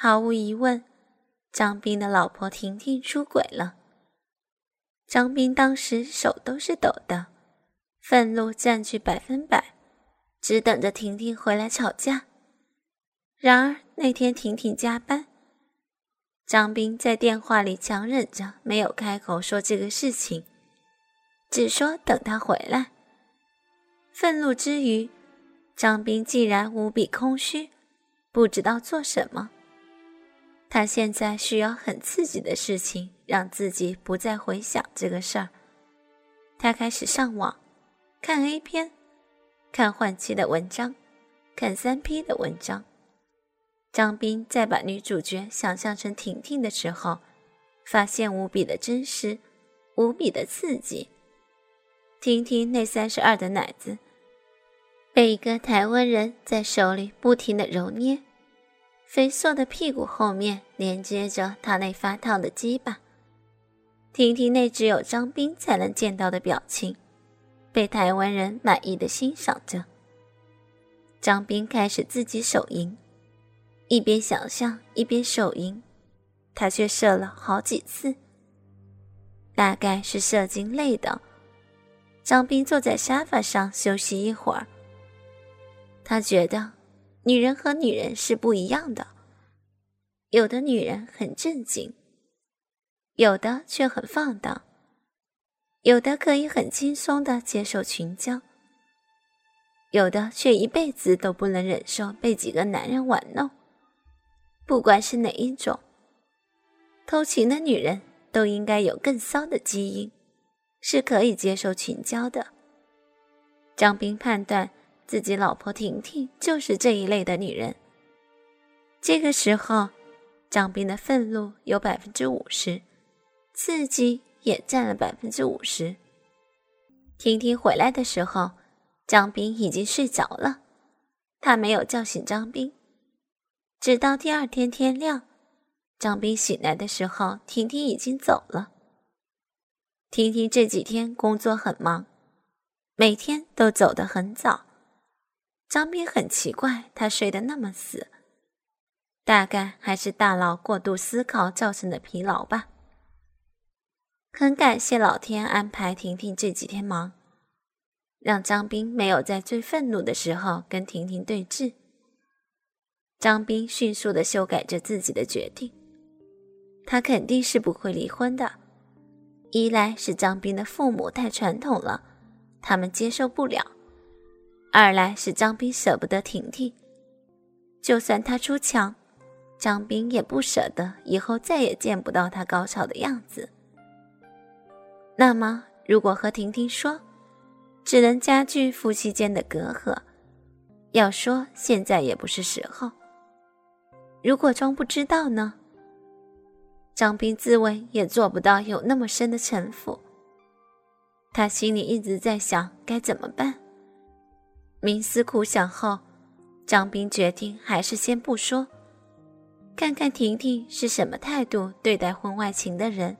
毫无疑问，张斌的老婆婷婷出轨了。张斌当时手都是抖的，愤怒占据百分百，只等着婷婷回来吵架。然而那天婷婷加班，张斌在电话里强忍着没有开口说这个事情，只说等他回来。愤怒之余，张斌竟然无比空虚，不知道做什么。他现在需要很刺激的事情，让自己不再回想这个事儿。他开始上网，看 A 片，看换妻的文章，看三 P 的文章。张斌在把女主角想象成婷婷的时候，发现无比的真实，无比的刺激。婷婷那三十二的奶子，被一个台湾人在手里不停的揉捏。肥硕的屁股后面连接着他那发烫的鸡巴，婷婷那只有张斌才能见到的表情，被台湾人满意的欣赏着。张斌开始自己手淫，一边想象一边手淫，他却射了好几次。大概是射精累的，张斌坐在沙发上休息一会儿，他觉得。女人和女人是不一样的，有的女人很正经，有的却很放荡，有的可以很轻松的接受群交，有的却一辈子都不能忍受被几个男人玩弄。不管是哪一种，偷情的女人都应该有更骚的基因，是可以接受群交的。张斌判断。自己老婆婷婷就是这一类的女人。这个时候，张斌的愤怒有百分之五十，刺激也占了百分之五十。婷婷回来的时候，张斌已经睡着了，他没有叫醒张斌，直到第二天天亮，张斌醒来的时候，婷婷已经走了。婷婷这几天工作很忙，每天都走得很早。张斌很奇怪，他睡得那么死，大概还是大脑过度思考造成的疲劳吧。很感谢老天安排婷婷这几天忙，让张斌没有在最愤怒的时候跟婷婷对峙。张斌迅速的修改着自己的决定，他肯定是不会离婚的。一来是张斌的父母太传统了，他们接受不了。二来是张斌舍不得婷婷，就算他出墙，张斌也不舍得以后再也见不到他高潮的样子。那么，如果和婷婷说，只能加剧夫妻间的隔阂。要说现在也不是时候。如果装不知道呢？张斌自问也做不到有那么深的城府。他心里一直在想该怎么办。冥思苦想后，张斌决定还是先不说，看看婷婷是什么态度对待婚外情的人。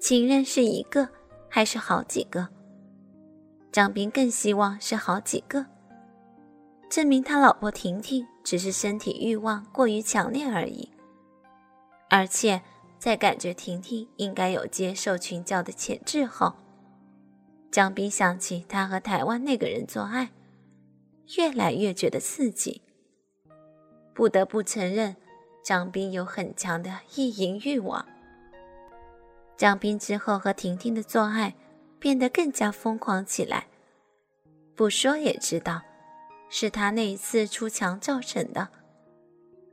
情人是一个还是好几个？张斌更希望是好几个，证明他老婆婷婷只是身体欲望过于强烈而已。而且在感觉婷婷应该有接受群教的潜质后。张斌想起他和台湾那个人做爱，越来越觉得刺激。不得不承认，张斌有很强的意淫欲望。张斌之后和婷婷的做爱变得更加疯狂起来，不说也知道，是他那一次出墙造成的。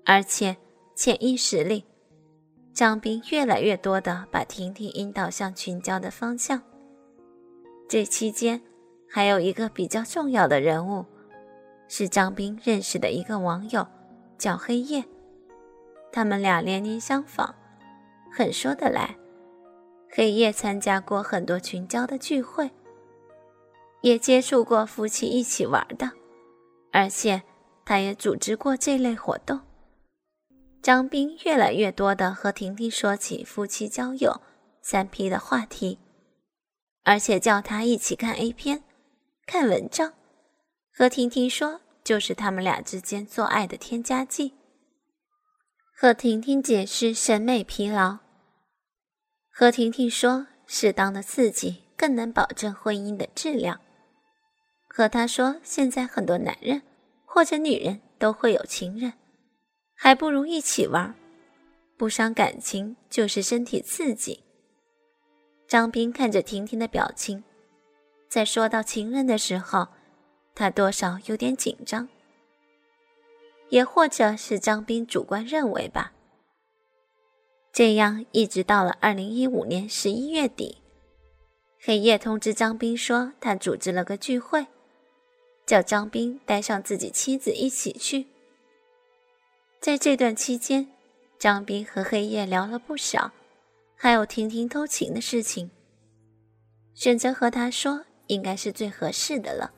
而且潜意识里，张斌越来越多的把婷婷引导向群交的方向。这期间，还有一个比较重要的人物，是张斌认识的一个网友，叫黑夜。他们俩年龄相仿，很说得来。黑夜参加过很多群交的聚会，也接触过夫妻一起玩的，而且他也组织过这类活动。张斌越来越多的和婷婷说起夫妻交友、三 P 的话题。而且叫他一起看 A 片、看文章，和婷婷说，就是他们俩之间做爱的添加剂。和婷婷解释审美疲劳。和婷婷说，适当的刺激更能保证婚姻的质量。和她说，现在很多男人或者女人都会有情人，还不如一起玩，不伤感情就是身体刺激。张斌看着婷婷的表情，在说到情人的时候，他多少有点紧张。也或者是张斌主观认为吧。这样一直到了二零一五年十一月底，黑夜通知张斌说他组织了个聚会，叫张斌带上自己妻子一起去。在这段期间，张斌和黑夜聊了不少，还有婷婷偷情的事情。选择和他说，应该是最合适的了，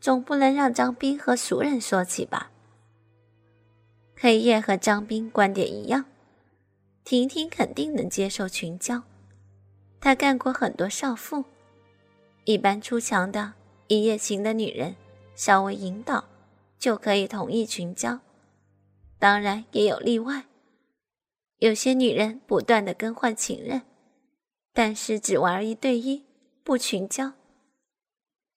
总不能让张斌和熟人说起吧。黑夜和张斌观点一样，婷婷肯定能接受群交。她干过很多少妇，一般出墙的一夜情的女人，稍微引导就可以同意群交。当然也有例外，有些女人不断的更换情人，但是只玩一对一，不群交。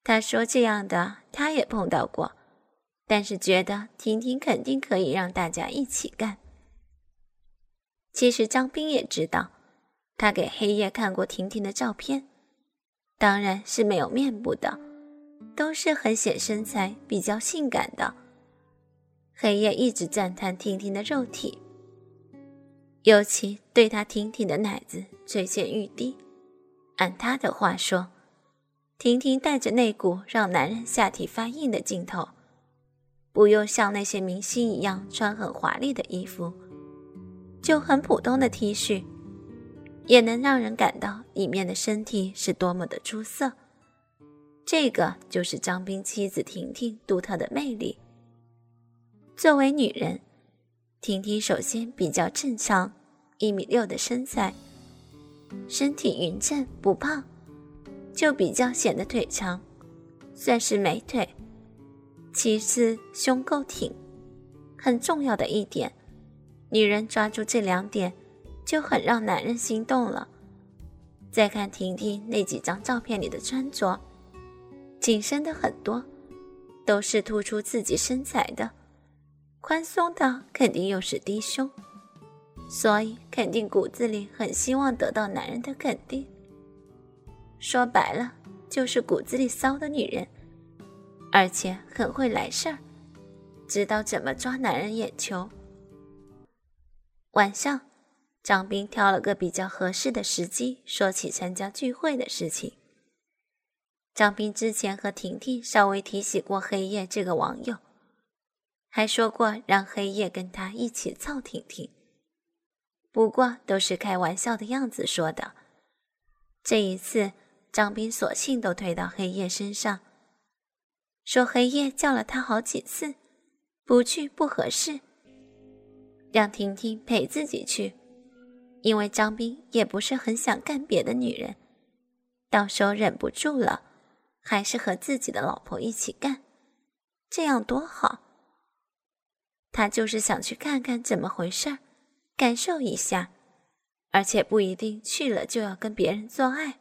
他说这样的他也碰到过。但是觉得婷婷肯定可以让大家一起干。其实张斌也知道，他给黑夜看过婷婷的照片，当然是没有面部的，都是很显身材、比较性感的。黑夜一直赞叹婷婷的肉体，尤其对他婷婷的奶子垂涎欲滴。按他的话说，婷婷带着那股让男人下体发硬的劲头。不用像那些明星一样穿很华丽的衣服，就很普通的 T 恤，也能让人感到里面的身体是多么的出色。这个就是张斌妻子婷婷独特的魅力。作为女人，婷婷首先比较正常，一米六的身材，身体匀称不胖，就比较显得腿长，算是美腿。其次，胸够挺，很重要的一点。女人抓住这两点，就很让男人心动了。再看婷婷那几张照片里的穿着，紧身的很多，都是突出自己身材的；宽松的肯定又是低胸，所以肯定骨子里很希望得到男人的肯定。说白了，就是骨子里骚的女人。而且很会来事儿，知道怎么抓男人眼球。晚上，张斌挑了个比较合适的时机，说起参加聚会的事情。张斌之前和婷婷稍微提起过黑夜这个网友，还说过让黑夜跟他一起揍婷婷，不过都是开玩笑的样子说的。这一次，张斌索性都推到黑夜身上。说黑夜叫了他好几次，不去不合适，让婷婷陪自己去，因为张斌也不是很想干别的女人，到时候忍不住了，还是和自己的老婆一起干，这样多好。他就是想去看看怎么回事感受一下，而且不一定去了就要跟别人做爱。